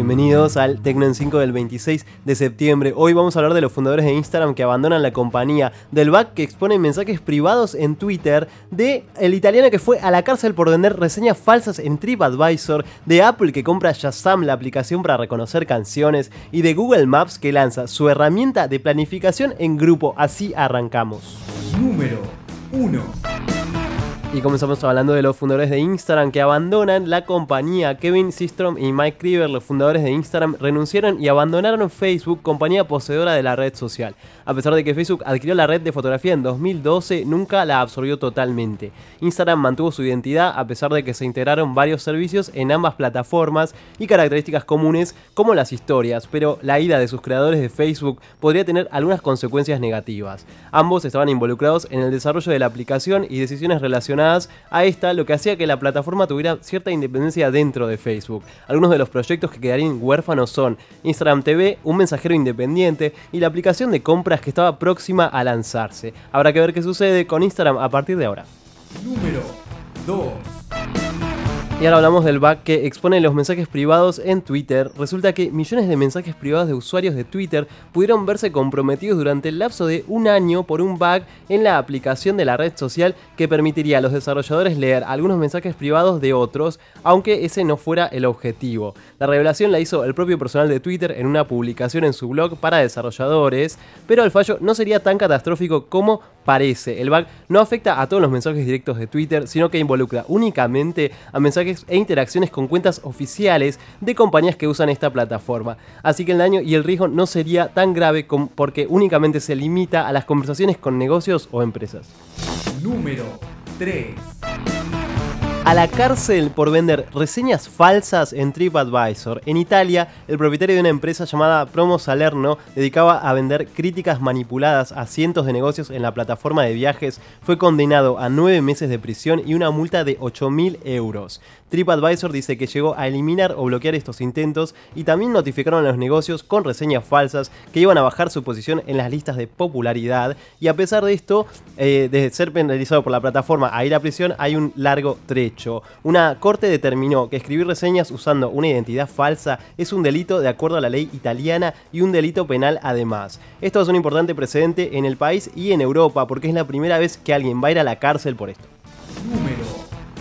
Bienvenidos al Tecno en 5 del 26 de septiembre. Hoy vamos a hablar de los fundadores de Instagram que abandonan la compañía, del bug que expone mensajes privados en Twitter, de el italiano que fue a la cárcel por vender reseñas falsas en TripAdvisor, de Apple que compra Shazam, la aplicación para reconocer canciones, y de Google Maps que lanza su herramienta de planificación en grupo. Así arrancamos. Número 1. Y comenzamos hablando de los fundadores de Instagram que abandonan la compañía. Kevin Systrom y Mike Krieger, los fundadores de Instagram, renunciaron y abandonaron Facebook, compañía poseedora de la red social. A pesar de que Facebook adquirió la red de fotografía en 2012, nunca la absorbió totalmente. Instagram mantuvo su identidad a pesar de que se integraron varios servicios en ambas plataformas y características comunes como las historias, pero la ida de sus creadores de Facebook podría tener algunas consecuencias negativas. Ambos estaban involucrados en el desarrollo de la aplicación y decisiones relacionadas a esta, lo que hacía que la plataforma tuviera cierta independencia dentro de Facebook. Algunos de los proyectos que quedarían huérfanos son Instagram TV, un mensajero independiente y la aplicación de compras que estaba próxima a lanzarse. Habrá que ver qué sucede con Instagram a partir de ahora. Número 2. Y ahora hablamos del bug que expone los mensajes privados en Twitter. Resulta que millones de mensajes privados de usuarios de Twitter pudieron verse comprometidos durante el lapso de un año por un bug en la aplicación de la red social que permitiría a los desarrolladores leer algunos mensajes privados de otros, aunque ese no fuera el objetivo. La revelación la hizo el propio personal de Twitter en una publicación en su blog para desarrolladores, pero el fallo no sería tan catastrófico como parece. El bug no afecta a todos los mensajes directos de Twitter, sino que involucra únicamente a mensajes e interacciones con cuentas oficiales de compañías que usan esta plataforma. Así que el daño y el riesgo no sería tan grave porque únicamente se limita a las conversaciones con negocios o empresas. Número 3 a la cárcel por vender reseñas falsas en TripAdvisor. En Italia, el propietario de una empresa llamada Promo Salerno dedicaba a vender críticas manipuladas a cientos de negocios en la plataforma de viajes. Fue condenado a nueve meses de prisión y una multa de 8.000 euros. TripAdvisor dice que llegó a eliminar o bloquear estos intentos y también notificaron a los negocios con reseñas falsas que iban a bajar su posición en las listas de popularidad. Y a pesar de esto, eh, de ser penalizado por la plataforma a ir a prisión, hay un largo trecho. Una corte determinó que escribir reseñas usando una identidad falsa es un delito de acuerdo a la ley italiana y un delito penal además. Esto es un importante precedente en el país y en Europa porque es la primera vez que alguien va a ir a la cárcel por esto. Número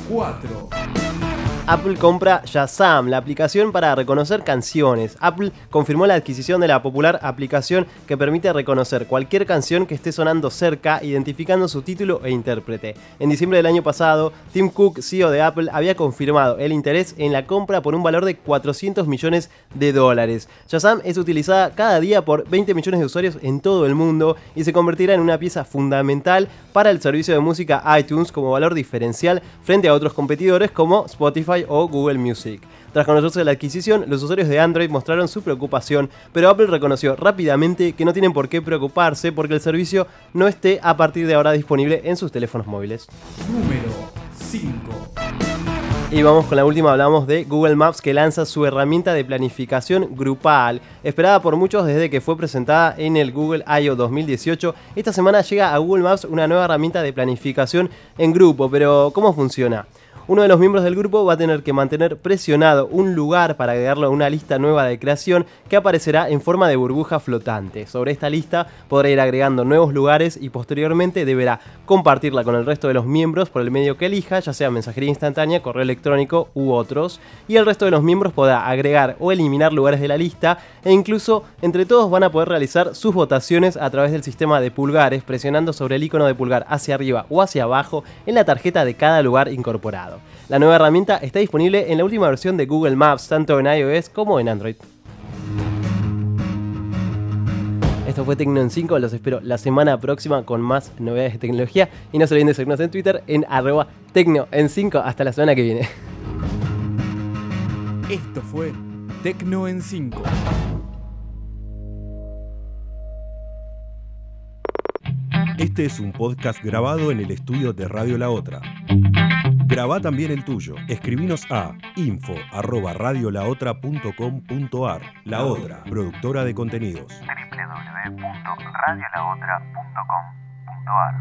4. Apple compra Shazam, la aplicación para reconocer canciones. Apple confirmó la adquisición de la popular aplicación que permite reconocer cualquier canción que esté sonando cerca, identificando su título e intérprete. En diciembre del año pasado, Tim Cook, CEO de Apple, había confirmado el interés en la compra por un valor de 400 millones de dólares. Shazam es utilizada cada día por 20 millones de usuarios en todo el mundo y se convertirá en una pieza fundamental para el servicio de música iTunes como valor diferencial frente a otros competidores como Spotify o Google Music. Tras conocerse la adquisición, los usuarios de Android mostraron su preocupación, pero Apple reconoció rápidamente que no tienen por qué preocuparse porque el servicio no esté a partir de ahora disponible en sus teléfonos móviles. Número 5. Y vamos con la última, hablamos de Google Maps que lanza su herramienta de planificación grupal, esperada por muchos desde que fue presentada en el Google I.O. 2018. Esta semana llega a Google Maps una nueva herramienta de planificación en grupo, pero ¿cómo funciona? uno de los miembros del grupo va a tener que mantener presionado un lugar para agregarlo a una lista nueva de creación que aparecerá en forma de burbuja flotante. Sobre esta lista podrá ir agregando nuevos lugares y posteriormente deberá compartirla con el resto de los miembros por el medio que elija, ya sea mensajería instantánea, correo electrónico u otros, y el resto de los miembros podrá agregar o eliminar lugares de la lista e incluso entre todos van a poder realizar sus votaciones a través del sistema de pulgares presionando sobre el icono de pulgar hacia arriba o hacia abajo en la tarjeta de cada lugar incorporado. La nueva herramienta está disponible en la última versión de Google Maps, tanto en iOS como en Android. Esto fue Tecno en 5, los espero la semana próxima con más novedades de tecnología y no se olviden de seguirnos en Twitter en arroba Tecno en 5. Hasta la semana que viene. Esto fue Tecno en 5. Este es un podcast grabado en el estudio de Radio La Otra. Graba también el tuyo. Escribinos a info.radiolaotra.com.ar La Otra, productora de contenidos. www.radiolaotra.com.ar.